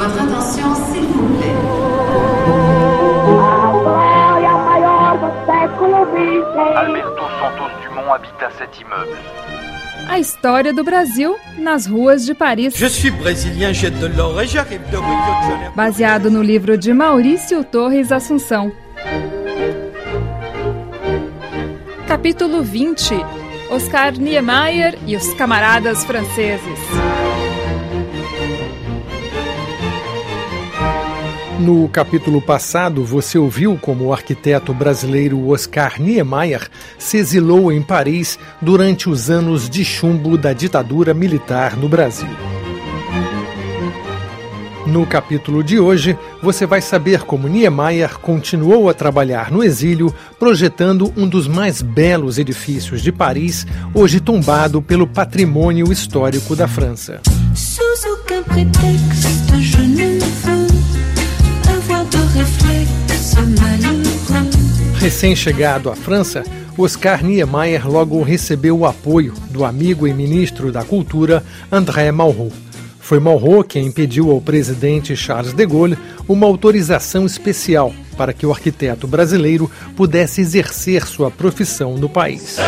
Votre attention, s'il vous plaît. Alberto Santos Dumont habita cet immeuble. A história do Brasil nas ruas de Paris. Je suis brésilien, j'ai de l'or et j'arrive de Rio de Janeiro. Baseado no livro de Maurício Torres Assunção. Capítulo 20 Oscar Niemeyer e os camaradas franceses. No capítulo passado, você ouviu como o arquiteto brasileiro Oscar Niemeyer se exilou em Paris durante os anos de chumbo da ditadura militar no Brasil. No capítulo de hoje, você vai saber como Niemeyer continuou a trabalhar no exílio, projetando um dos mais belos edifícios de Paris, hoje tombado pelo patrimônio histórico da França. Sous Recém-chegado à França, Oscar Niemeyer logo recebeu o apoio do amigo e ministro da Cultura André Malraux. Foi Malraux quem pediu ao presidente Charles de Gaulle uma autorização especial para que o arquiteto brasileiro pudesse exercer sua profissão no país.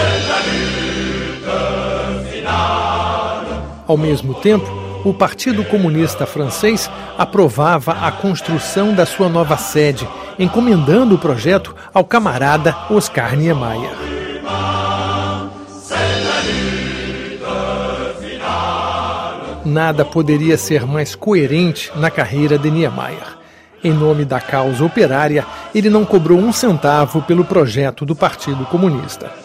Ao mesmo tempo, o Partido Comunista Francês aprovava a construção da sua nova sede, encomendando o projeto ao camarada Oscar Niemeyer. Nada poderia ser mais coerente na carreira de Niemeyer. Em nome da causa operária, ele não cobrou um centavo pelo projeto do Partido Comunista.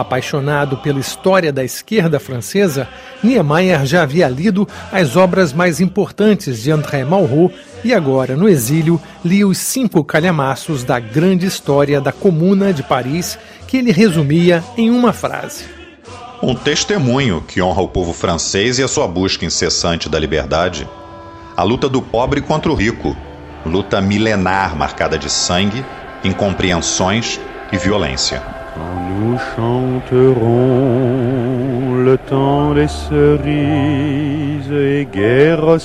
Apaixonado pela história da esquerda francesa, Niemeyer já havia lido as obras mais importantes de André Malraux e agora, no exílio, lia os cinco calhamaços da grande história da Comuna de Paris, que ele resumia em uma frase. Um testemunho que honra o povo francês e a sua busca incessante da liberdade. A luta do pobre contra o rico. Luta milenar marcada de sangue, incompreensões e violência. Nous chanterons le temps des cerises et guerre.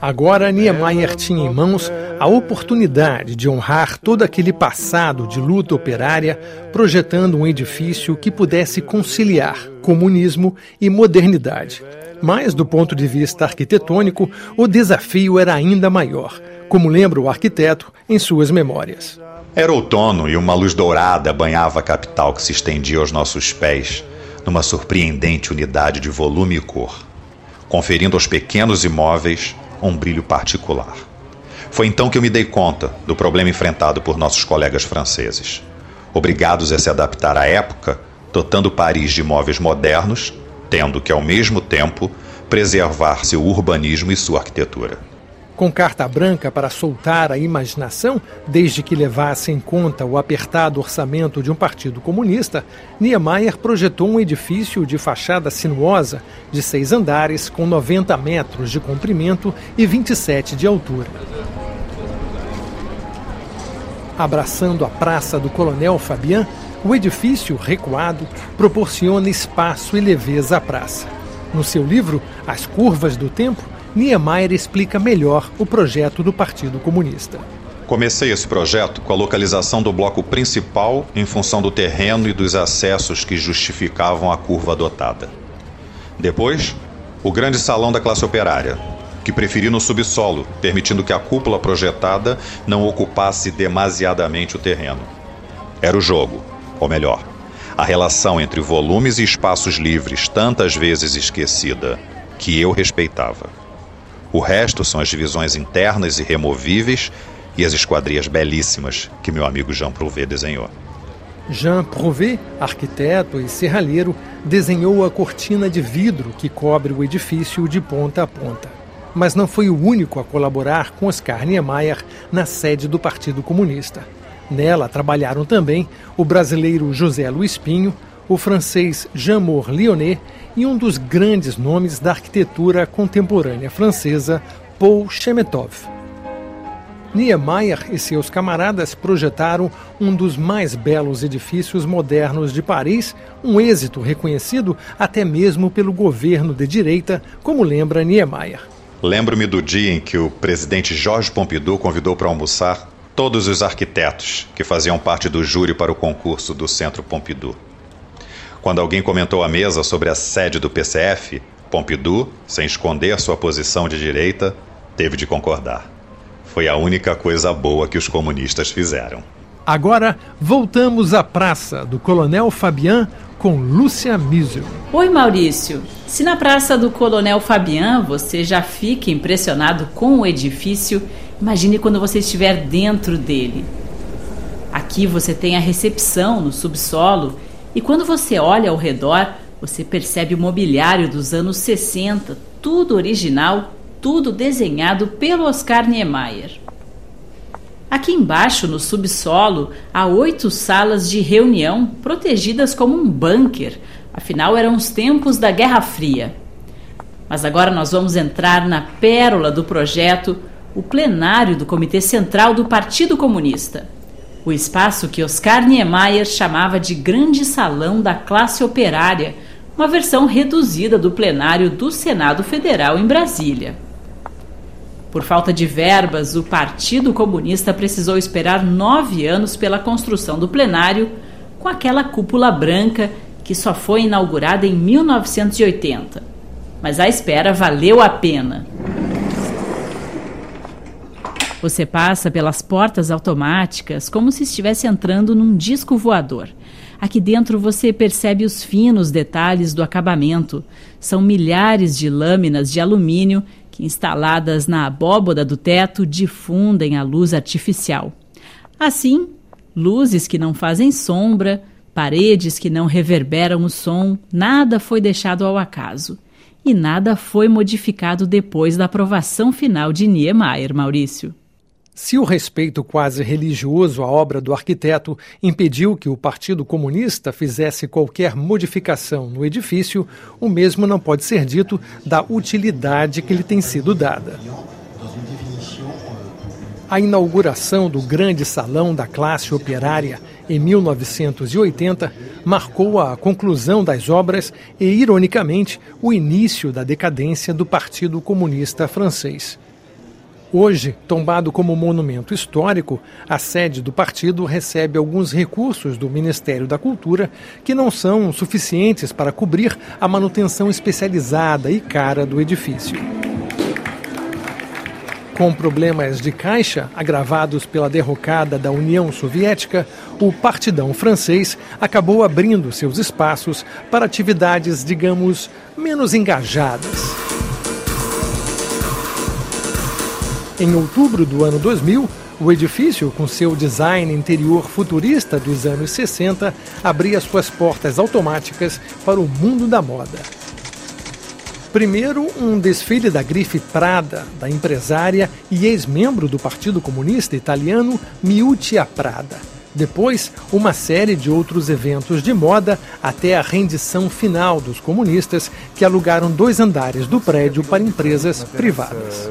Agora Niemeyer tinha em mãos a oportunidade de honrar todo aquele passado de luta operária, projetando um edifício que pudesse conciliar comunismo e modernidade. Mas, do ponto de vista arquitetônico, o desafio era ainda maior, como lembra o arquiteto em suas memórias. Era outono e uma luz dourada banhava a capital que se estendia aos nossos pés, numa surpreendente unidade de volume e cor, conferindo aos pequenos imóveis um brilho particular. Foi então que eu me dei conta do problema enfrentado por nossos colegas franceses. Obrigados a se adaptar à época, dotando Paris de imóveis modernos, tendo que, ao mesmo tempo, preservar seu urbanismo e sua arquitetura. Com carta branca para soltar a imaginação, desde que levasse em conta o apertado orçamento de um partido comunista, Niemeyer projetou um edifício de fachada sinuosa, de seis andares, com 90 metros de comprimento e 27 de altura. Abraçando a Praça do Coronel Fabian, o edifício recuado proporciona espaço e leveza à praça. No seu livro As Curvas do Tempo, Niemeyer explica melhor o projeto do Partido Comunista. Comecei esse projeto com a localização do bloco principal em função do terreno e dos acessos que justificavam a curva adotada. Depois, o grande salão da classe operária, que preferi no subsolo, permitindo que a cúpula projetada não ocupasse demasiadamente o terreno. Era o jogo, ou melhor, a relação entre volumes e espaços livres, tantas vezes esquecida, que eu respeitava. O resto são as divisões internas e removíveis e as esquadrias belíssimas que meu amigo Jean Prouvé desenhou. Jean Prouvé, arquiteto e serralheiro, desenhou a cortina de vidro que cobre o edifício de ponta a ponta. Mas não foi o único a colaborar com Oscar Niemeyer na sede do Partido Comunista. Nela trabalharam também o brasileiro José Luiz Pinho, o francês Jean-Maure Lyonnais e um dos grandes nomes da arquitetura contemporânea francesa, Paul Chemetov. Niemeyer e seus camaradas projetaram um dos mais belos edifícios modernos de Paris, um êxito reconhecido até mesmo pelo governo de direita, como lembra Niemeyer. Lembro-me do dia em que o presidente Jorge Pompidou convidou para almoçar todos os arquitetos que faziam parte do júri para o concurso do Centro Pompidou. Quando alguém comentou à mesa sobre a sede do PCF, Pompidou, sem esconder sua posição de direita, teve de concordar. Foi a única coisa boa que os comunistas fizeram. Agora voltamos à praça do Coronel Fabian com Lúcia Miesel. Oi, Maurício. Se na Praça do Coronel Fabian você já fica impressionado com o edifício, imagine quando você estiver dentro dele. Aqui você tem a recepção no subsolo e quando você olha ao redor, você percebe o mobiliário dos anos 60, tudo original, tudo desenhado pelo Oscar Niemeyer. Aqui embaixo, no subsolo, há oito salas de reunião protegidas como um bunker, afinal eram os tempos da Guerra Fria. Mas agora nós vamos entrar na pérola do projeto, o plenário do Comitê Central do Partido Comunista. O espaço que Oscar Niemeyer chamava de Grande Salão da Classe Operária, uma versão reduzida do plenário do Senado Federal em Brasília. Por falta de verbas, o Partido Comunista precisou esperar nove anos pela construção do plenário, com aquela cúpula branca que só foi inaugurada em 1980. Mas a espera valeu a pena. Você passa pelas portas automáticas como se estivesse entrando num disco voador. Aqui dentro você percebe os finos detalhes do acabamento. São milhares de lâminas de alumínio que, instaladas na abóboda do teto, difundem a luz artificial. Assim, luzes que não fazem sombra, paredes que não reverberam o som, nada foi deixado ao acaso. E nada foi modificado depois da aprovação final de Niemeyer, Maurício. Se o respeito quase religioso à obra do arquiteto impediu que o Partido Comunista fizesse qualquer modificação no edifício, o mesmo não pode ser dito da utilidade que lhe tem sido dada. A inauguração do grande salão da classe operária em 1980 marcou a conclusão das obras e, ironicamente, o início da decadência do Partido Comunista Francês. Hoje, tombado como monumento histórico, a sede do partido recebe alguns recursos do Ministério da Cultura que não são suficientes para cobrir a manutenção especializada e cara do edifício. Com problemas de caixa agravados pela derrocada da União Soviética, o partidão francês acabou abrindo seus espaços para atividades, digamos, menos engajadas. Em outubro do ano 2000, o edifício, com seu design interior futurista dos anos 60, abria suas portas automáticas para o mundo da moda. Primeiro, um desfile da grife Prada, da empresária e ex-membro do Partido Comunista Italiano Miuccia Prada depois, uma série de outros eventos de moda até a rendição final dos comunistas que alugaram dois andares do prédio para empresas privadas.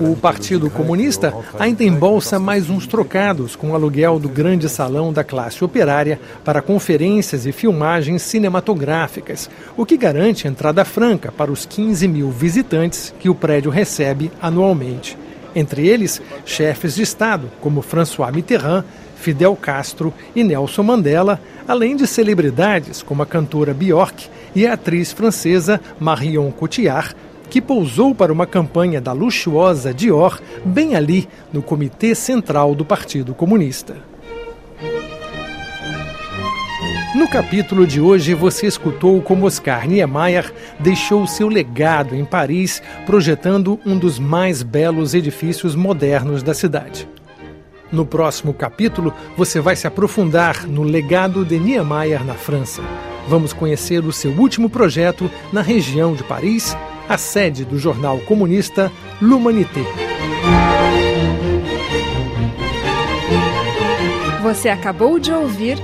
O Partido Comunista ainda embolsa mais uns trocados com o aluguel do grande salão da classe operária para conferências e filmagens cinematográficas, o que garante entrada franca para os 15 mil visitantes que o prédio recebe anualmente entre eles chefes de Estado como François Mitterrand, Fidel Castro e Nelson Mandela, além de celebridades como a cantora Björk e a atriz francesa Marion Cotillard, que pousou para uma campanha da luxuosa Dior bem ali no Comitê Central do Partido Comunista. No capítulo de hoje, você escutou como Oscar Niemeyer deixou seu legado em Paris, projetando um dos mais belos edifícios modernos da cidade. No próximo capítulo, você vai se aprofundar no legado de Niemeyer na França. Vamos conhecer o seu último projeto na região de Paris, a sede do jornal comunista L'Humanité. Você acabou de ouvir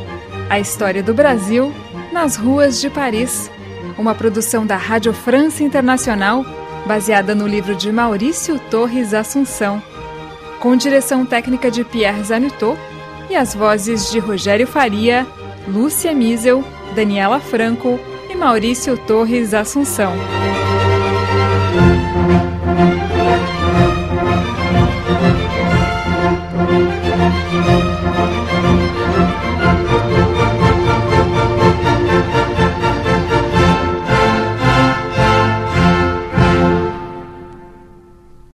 a história do Brasil nas ruas de Paris, uma produção da Rádio França Internacional, baseada no livro de Maurício Torres Assunção, com direção técnica de Pierre Zanutot e as vozes de Rogério Faria, Lúcia Miesel, Daniela Franco e Maurício Torres Assunção.